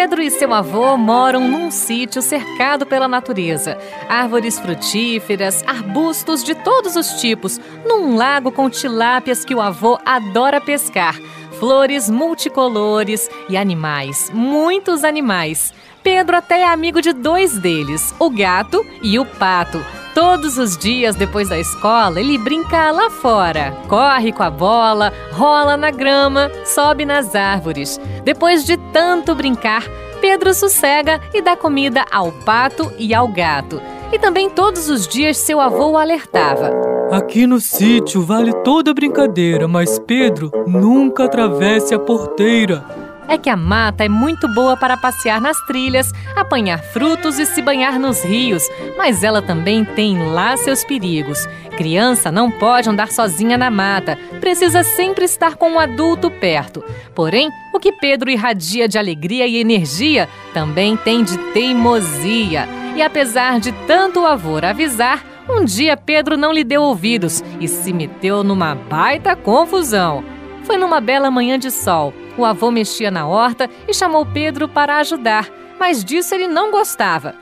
Pedro e seu avô moram num sítio cercado pela natureza. Árvores frutíferas, arbustos de todos os tipos, num lago com tilápias que o avô adora pescar, flores multicolores e animais, muitos animais. Pedro até é amigo de dois deles, o gato e o pato. Todos os dias depois da escola, ele brinca lá fora. Corre com a bola, rola na grama, sobe nas árvores. Depois de tanto brincar, Pedro sossega e dá comida ao pato e ao gato. E também todos os dias seu avô o alertava. Aqui no sítio vale toda brincadeira, mas Pedro nunca atravesse a porteira é que a mata é muito boa para passear nas trilhas, apanhar frutos e se banhar nos rios, mas ela também tem lá seus perigos. Criança não pode andar sozinha na mata, precisa sempre estar com um adulto perto. Porém, o que Pedro irradia de alegria e energia também tem de teimosia. E apesar de tanto o avô avisar, um dia Pedro não lhe deu ouvidos e se meteu numa baita confusão. Foi numa bela manhã de sol. O avô mexia na horta e chamou Pedro para ajudar, mas disso ele não gostava.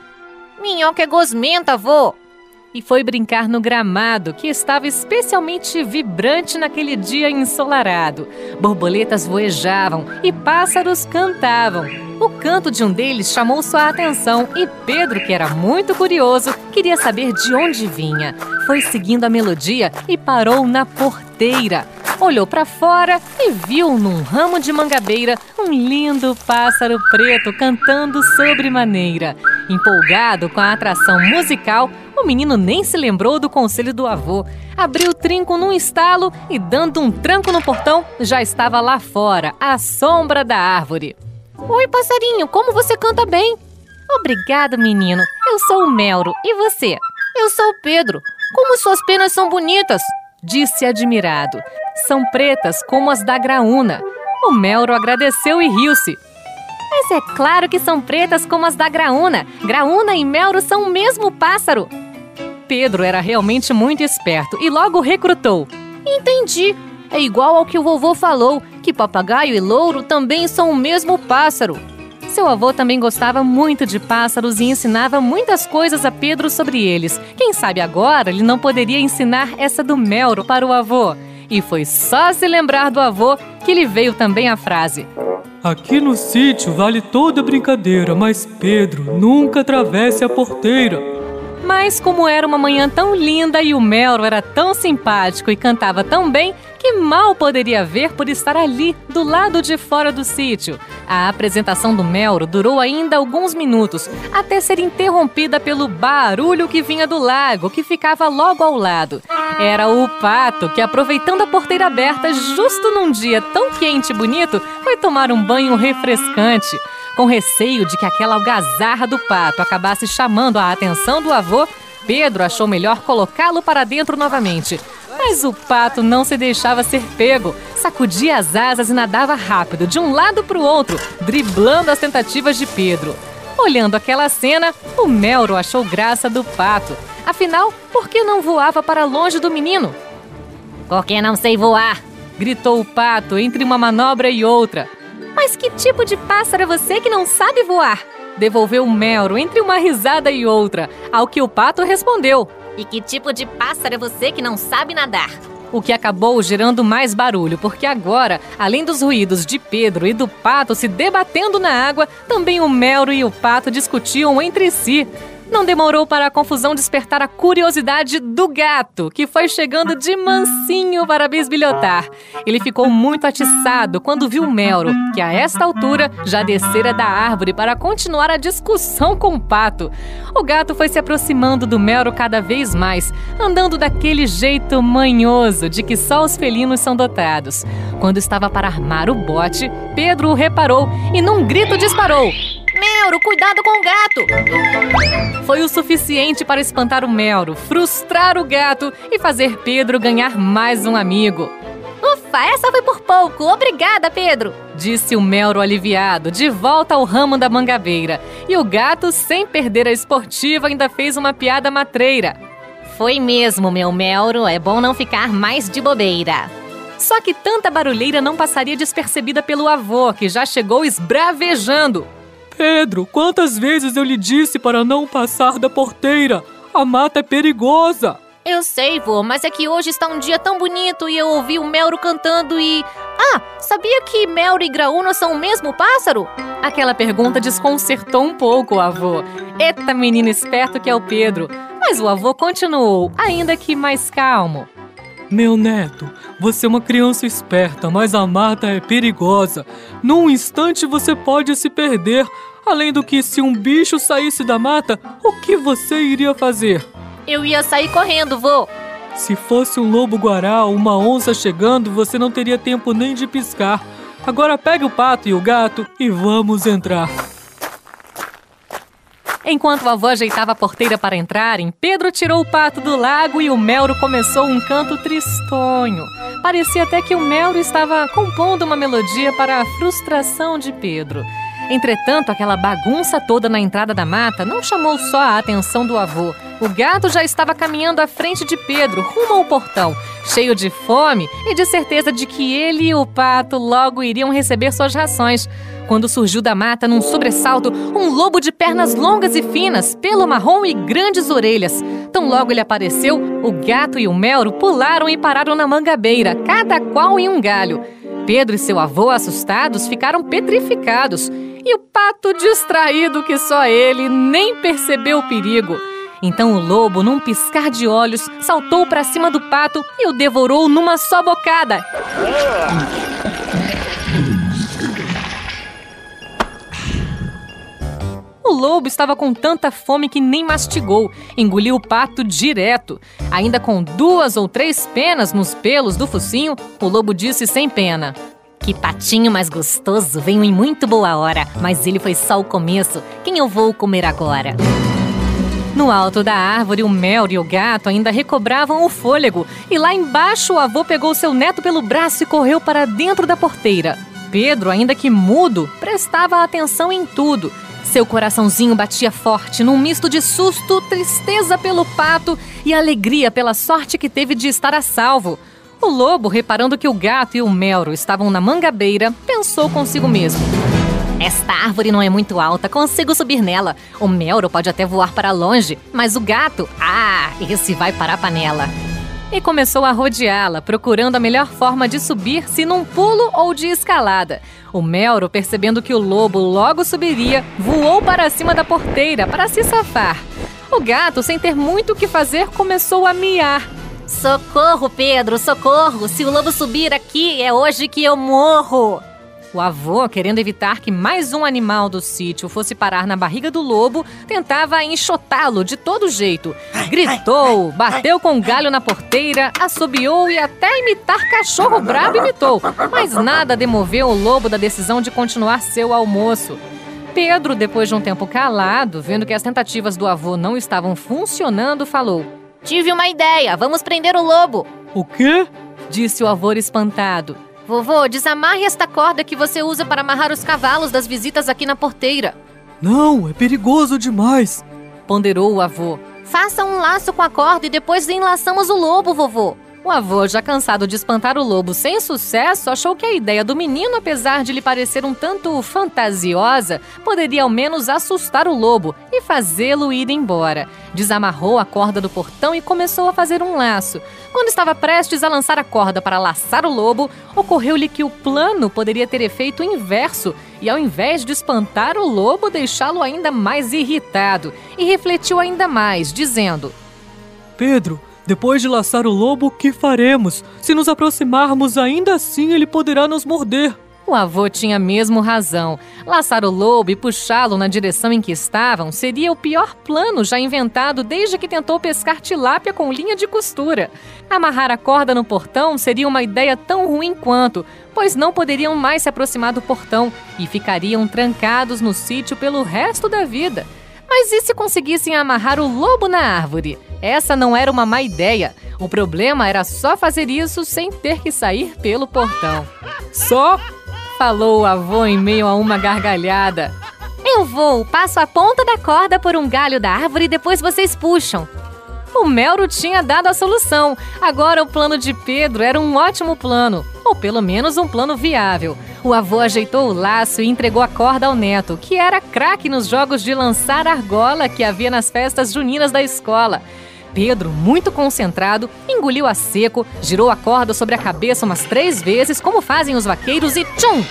Minhoca é gosmenta, avô! E foi brincar no gramado, que estava especialmente vibrante naquele dia ensolarado. Borboletas voejavam e pássaros cantavam. O canto de um deles chamou sua atenção e Pedro, que era muito curioso, queria saber de onde vinha. Foi seguindo a melodia e parou na porteira olhou para fora e viu num ramo de mangabeira um lindo pássaro preto cantando sobremaneira. Empolgado com a atração musical, o menino nem se lembrou do conselho do avô. Abriu o trinco num estalo e, dando um tranco no portão, já estava lá fora, à sombra da árvore. Oi, passarinho, como você canta bem? Obrigado, menino. Eu sou o Melro. E você? Eu sou o Pedro. Como suas penas são bonitas! Disse admirado são pretas como as da graúna. O Melro agradeceu e riu-se. Mas é claro que são pretas como as da graúna. Graúna e Melro são o mesmo pássaro. Pedro era realmente muito esperto e logo recrutou. Entendi. É igual ao que o vovô falou, que papagaio e louro também são o mesmo pássaro. Seu avô também gostava muito de pássaros e ensinava muitas coisas a Pedro sobre eles. Quem sabe agora ele não poderia ensinar essa do Melro para o avô. E foi só se lembrar do avô que lhe veio também a frase: Aqui no sítio vale toda brincadeira, mas Pedro nunca atravesse a porteira. Mas como era uma manhã tão linda e o Melro era tão simpático e cantava tão bem que mal poderia ver por estar ali, do lado de fora do sítio. A apresentação do Melro durou ainda alguns minutos, até ser interrompida pelo barulho que vinha do lago, que ficava logo ao lado. Era o pato que, aproveitando a porteira aberta justo num dia tão quente e bonito, foi tomar um banho refrescante. Com receio de que aquela algazarra do pato acabasse chamando a atenção do avô, Pedro achou melhor colocá-lo para dentro novamente. Mas o pato não se deixava ser pego, sacudia as asas e nadava rápido de um lado para o outro, driblando as tentativas de Pedro. Olhando aquela cena, o Melro achou graça do pato. Afinal, por que não voava para longe do menino? Porque não sei voar! gritou o pato entre uma manobra e outra. Mas que tipo de pássaro é você que não sabe voar? Devolveu Melro entre uma risada e outra, ao que o pato respondeu. E que tipo de pássaro é você que não sabe nadar? O que acabou gerando mais barulho, porque agora, além dos ruídos de Pedro e do pato se debatendo na água, também o Melro e o pato discutiam entre si. Não demorou para a confusão despertar a curiosidade do gato, que foi chegando de mansinho para bisbilhotar. Ele ficou muito atiçado quando viu Melro, que a esta altura já descera da árvore para continuar a discussão com o pato. O gato foi se aproximando do Melro cada vez mais, andando daquele jeito manhoso de que só os felinos são dotados. Quando estava para armar o bote, Pedro o reparou e num grito disparou. Melro, cuidado com o gato! Foi o suficiente para espantar o Melro, frustrar o gato e fazer Pedro ganhar mais um amigo. Ufa, essa foi por pouco. Obrigada, Pedro. Disse o Melro aliviado, de volta ao ramo da mangabeira. E o gato, sem perder a esportiva, ainda fez uma piada matreira. Foi mesmo, meu Melro. É bom não ficar mais de bobeira. Só que tanta barulheira não passaria despercebida pelo avô, que já chegou esbravejando. Pedro, quantas vezes eu lhe disse para não passar da porteira? A mata é perigosa. Eu sei, vô, mas é que hoje está um dia tão bonito e eu ouvi o Melro cantando e. Ah, sabia que Melro e Graúna são o mesmo pássaro? Aquela pergunta desconcertou um pouco o avô. Eita, menino esperto que é o Pedro. Mas o avô continuou, ainda que mais calmo. Meu neto, você é uma criança esperta, mas a mata é perigosa. Num instante você pode se perder. Além do que, se um bicho saísse da mata, o que você iria fazer? Eu ia sair correndo, vô. Se fosse um lobo-guará ou uma onça chegando, você não teria tempo nem de piscar. Agora pegue o pato e o gato e vamos entrar. Enquanto a avó ajeitava a porteira para entrarem, Pedro tirou o pato do lago e o Melro começou um canto tristonho. Parecia até que o Melro estava compondo uma melodia para a frustração de Pedro. Entretanto, aquela bagunça toda na entrada da mata não chamou só a atenção do avô. O gato já estava caminhando à frente de Pedro, rumo ao portão, cheio de fome e de certeza de que ele e o pato logo iriam receber suas rações quando surgiu da mata num sobressalto um lobo de pernas longas e finas, pelo marrom e grandes orelhas. Tão logo ele apareceu, o gato e o Melro pularam e pararam na mangabeira, cada qual em um galho. Pedro e seu avô, assustados, ficaram petrificados. E o pato, distraído que só ele, nem percebeu o perigo. Então o lobo, num piscar de olhos, saltou para cima do pato e o devorou numa só bocada. Lobo estava com tanta fome que nem mastigou, engoliu o pato direto. Ainda com duas ou três penas nos pelos do focinho, o lobo disse sem pena: Que patinho mais gostoso, venho em muito boa hora, mas ele foi só o começo. Quem eu vou comer agora? No alto da árvore, o Mel e o gato ainda recobravam o fôlego, e lá embaixo o avô pegou seu neto pelo braço e correu para dentro da porteira. Pedro, ainda que mudo, prestava atenção em tudo seu coraçãozinho batia forte num misto de susto, tristeza pelo pato e alegria pela sorte que teve de estar a salvo. O lobo, reparando que o gato e o Melro estavam na mangabeira, pensou consigo mesmo. Esta árvore não é muito alta, consigo subir nela. O Melro pode até voar para longe, mas o gato, ah, esse vai para a panela e começou a rodeá-la, procurando a melhor forma de subir, se num pulo ou de escalada. O Melro, percebendo que o lobo logo subiria, voou para cima da porteira para se safar. O gato, sem ter muito o que fazer, começou a miar. Socorro, Pedro, socorro! Se o lobo subir aqui, é hoje que eu morro! O avô, querendo evitar que mais um animal do sítio fosse parar na barriga do lobo, tentava enxotá-lo de todo jeito. Gritou, bateu com um galho na porteira, assobiou e até imitar cachorro brabo imitou. Mas nada demoveu o lobo da decisão de continuar seu almoço. Pedro, depois de um tempo calado, vendo que as tentativas do avô não estavam funcionando, falou: Tive uma ideia, vamos prender o lobo. O quê? Disse o avô espantado. Vovô, desamarre esta corda que você usa para amarrar os cavalos das visitas aqui na porteira. Não, é perigoso demais, ponderou o avô. Faça um laço com a corda e depois enlaçamos o lobo, vovô. O avô, já cansado de espantar o lobo sem sucesso, achou que a ideia do menino, apesar de lhe parecer um tanto fantasiosa, poderia ao menos assustar o lobo e fazê-lo ir embora. Desamarrou a corda do portão e começou a fazer um laço. Quando estava prestes a lançar a corda para laçar o lobo, ocorreu-lhe que o plano poderia ter efeito inverso e, ao invés de espantar o lobo, deixá-lo ainda mais irritado. E refletiu ainda mais, dizendo: Pedro, depois de laçar o lobo, que faremos? Se nos aproximarmos, ainda assim ele poderá nos morder. O avô tinha mesmo razão. Laçar o lobo e puxá-lo na direção em que estavam seria o pior plano já inventado desde que tentou pescar tilápia com linha de costura. Amarrar a corda no portão seria uma ideia tão ruim quanto, pois não poderiam mais se aproximar do portão e ficariam trancados no sítio pelo resto da vida. Mas e se conseguissem amarrar o lobo na árvore? Essa não era uma má ideia. O problema era só fazer isso sem ter que sair pelo portão. Só? Falou o avô em meio a uma gargalhada. Eu vou, passo a ponta da corda por um galho da árvore e depois vocês puxam. O Melro tinha dado a solução. Agora o plano de Pedro era um ótimo plano. ou pelo menos um plano viável. O avô ajeitou o laço e entregou a corda ao neto, que era craque nos jogos de lançar argola que havia nas festas juninas da escola. Pedro, muito concentrado, engoliu a seco, girou a corda sobre a cabeça umas três vezes, como fazem os vaqueiros, e tchum!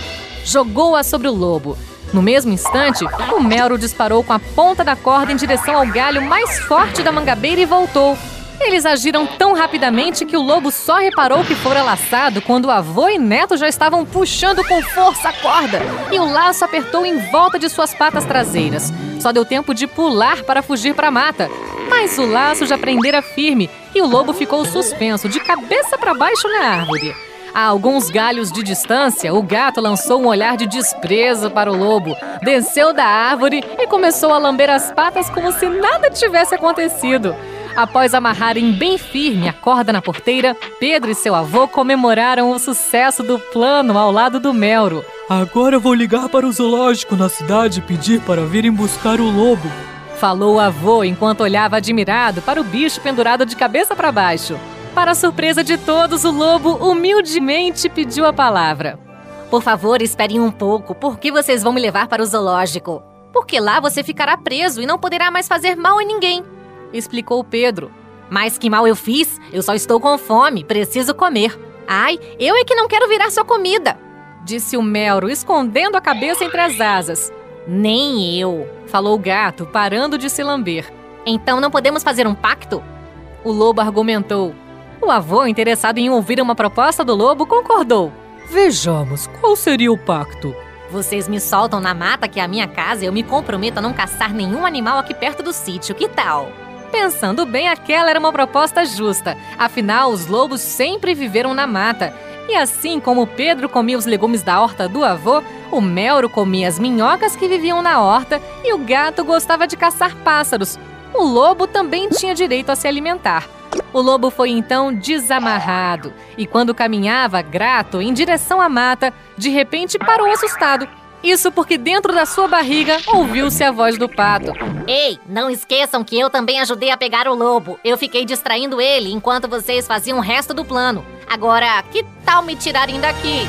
Jogou-a sobre o lobo. No mesmo instante, o Melro disparou com a ponta da corda em direção ao galho mais forte da mangabeira e voltou. Eles agiram tão rapidamente que o lobo só reparou que fora laçado quando o avô e neto já estavam puxando com força a corda e o laço apertou em volta de suas patas traseiras. Só deu tempo de pular para fugir para a mata. Mas o laço já prendera firme e o lobo ficou suspenso, de cabeça para baixo na árvore. A alguns galhos de distância, o gato lançou um olhar de desprezo para o lobo, desceu da árvore e começou a lamber as patas como se nada tivesse acontecido. Após amarrarem bem firme a corda na porteira, Pedro e seu avô comemoraram o sucesso do plano ao lado do Melro. Agora vou ligar para o zoológico na cidade e pedir para virem buscar o lobo. Falou o avô enquanto olhava admirado para o bicho pendurado de cabeça para baixo. Para surpresa de todos, o lobo humildemente pediu a palavra. Por favor, esperem um pouco. Por que vocês vão me levar para o zoológico? Porque lá você ficará preso e não poderá mais fazer mal a ninguém explicou Pedro. Mas que mal eu fiz? Eu só estou com fome, preciso comer. Ai, eu é que não quero virar sua comida, disse o Melro, escondendo a cabeça entre as asas. Nem eu, falou o gato, parando de se lamber. Então não podemos fazer um pacto? O lobo argumentou. O avô, interessado em ouvir uma proposta do lobo, concordou. Vejamos, qual seria o pacto? Vocês me soltam na mata, que é a minha casa, e eu me comprometo a não caçar nenhum animal aqui perto do sítio. Que tal? Pensando bem, aquela era uma proposta justa. Afinal, os lobos sempre viveram na mata. E assim como Pedro comia os legumes da horta do avô, o Melro comia as minhocas que viviam na horta e o gato gostava de caçar pássaros. O lobo também tinha direito a se alimentar. O lobo foi então desamarrado e, quando caminhava, grato, em direção à mata, de repente parou assustado. Isso porque dentro da sua barriga ouviu-se a voz do pato. Ei, não esqueçam que eu também ajudei a pegar o lobo. Eu fiquei distraindo ele enquanto vocês faziam o resto do plano. Agora, que tal me tirarem daqui?